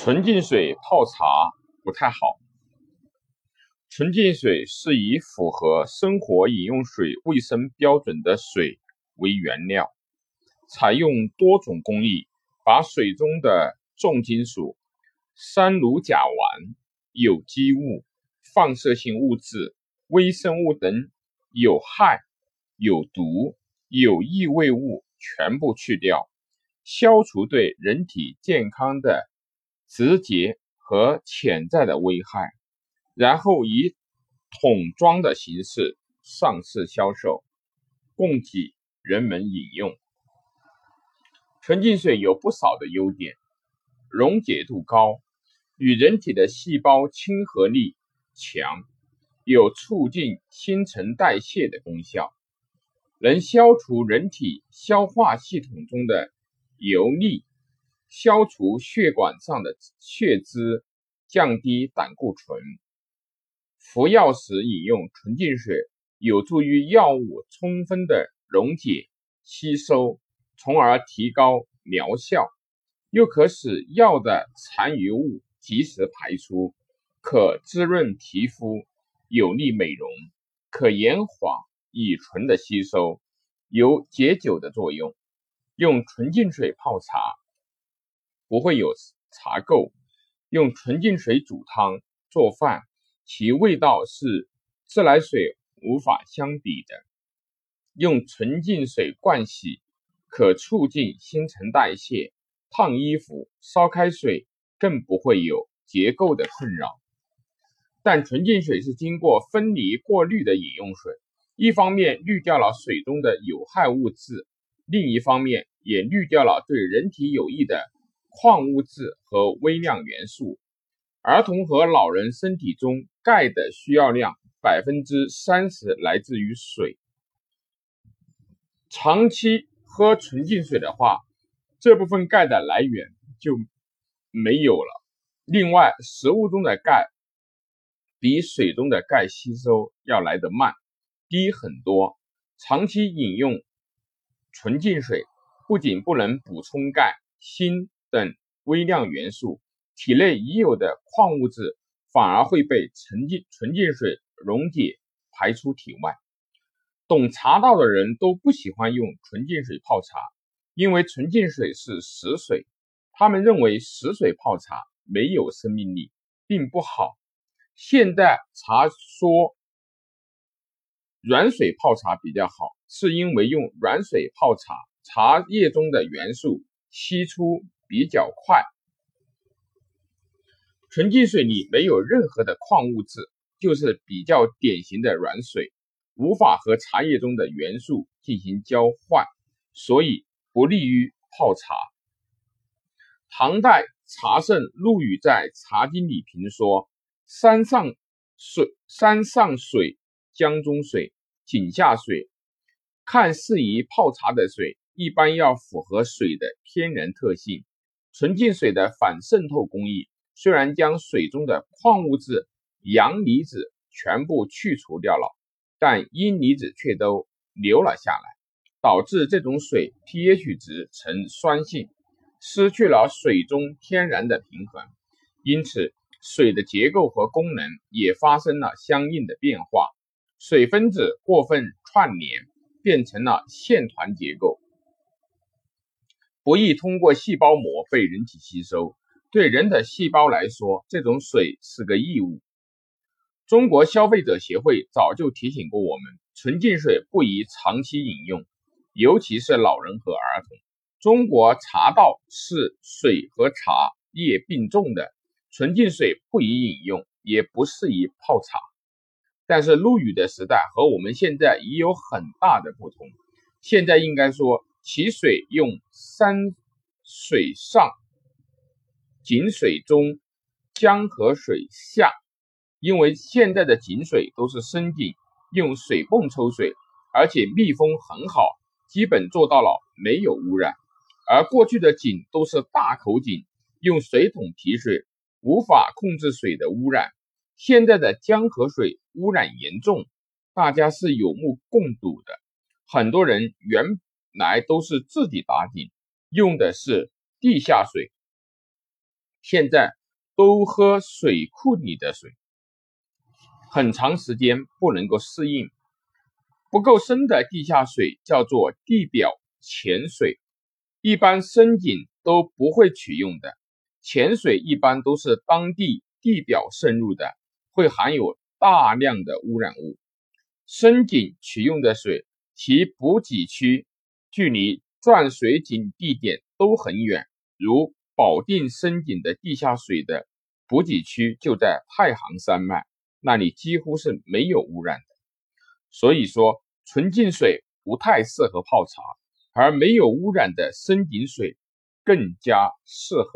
纯净水泡茶不太好。纯净水是以符合生活饮用水卫生标准的水为原料，采用多种工艺，把水中的重金属、三氯甲烷、有机物、放射性物质、微生物等有害、有毒、有异味物全部去掉，消除对人体健康的。直接和潜在的危害，然后以桶装的形式上市销售，供给人们饮用。纯净水有不少的优点，溶解度高，与人体的细胞亲和力强，有促进新陈代谢的功效，能消除人体消化系统中的油腻。消除血管上的血脂，降低胆固醇。服药时饮用纯净水，有助于药物充分的溶解吸收，从而提高疗效。又可使药的残余物及时排出，可滋润皮肤，有利美容，可延缓乙醇的吸收，有解酒的作用。用纯净水泡茶。不会有茶垢，用纯净水煮汤做饭，其味道是自来水无法相比的。用纯净水灌洗，可促进新陈代谢；烫衣服、烧开水更不会有结构的困扰。但纯净水是经过分离过滤的饮用水，一方面滤掉了水中的有害物质，另一方面也滤掉了对人体有益的。矿物质和微量元素，儿童和老人身体中钙的需要量百分之三十来自于水。长期喝纯净水的话，这部分钙的来源就没有了。另外，食物中的钙比水中的钙吸收要来得慢，低很多。长期饮用纯净水，不仅不能补充钙、锌。等微量元素，体内已有的矿物质反而会被纯净纯净水溶解排出体外。懂茶道的人都不喜欢用纯净水泡茶，因为纯净水是死水，他们认为死水泡茶没有生命力，并不好。现代茶说软水泡茶比较好，是因为用软水泡茶，茶叶中的元素析出。比较快，纯净水里没有任何的矿物质，就是比较典型的软水，无法和茶叶中的元素进行交换，所以不利于泡茶。唐代茶圣陆羽在《茶经》里评说：“山上水，山上水，江中水，井下水，看适宜泡茶的水，一般要符合水的天然特性。”纯净水的反渗透工艺虽然将水中的矿物质阳离子全部去除掉了，但阴离子却都留了下来，导致这种水 pH 值呈酸性，失去了水中天然的平衡，因此水的结构和功能也发生了相应的变化，水分子过分串联，变成了线团结构。不易通过细胞膜被人体吸收，对人的细胞来说，这种水是个异物。中国消费者协会早就提醒过我们，纯净水不宜长期饮用，尤其是老人和儿童。中国茶道是水和茶叶并重的，纯净水不宜饮用，也不适宜泡茶。但是陆羽的时代和我们现在已有很大的不同，现在应该说。其水用山水上，井水中，江河水下。因为现在的井水都是深井，用水泵抽水，而且密封很好，基本做到了没有污染。而过去的井都是大口井，用水桶提水，无法控制水的污染。现在的江河水污染严重，大家是有目共睹的。很多人原。来都是自己打井，用的是地下水，现在都喝水库里的水，很长时间不能够适应。不够深的地下水叫做地表潜水，一般深井都不会取用的。潜水一般都是当地地表渗入的，会含有大量的污染物。深井取用的水，其补给区距离钻水井地点都很远，如保定深井的地下水的补给区就在太行山脉，那里几乎是没有污染的。所以说，纯净水不太适合泡茶，而没有污染的深井水更加适合。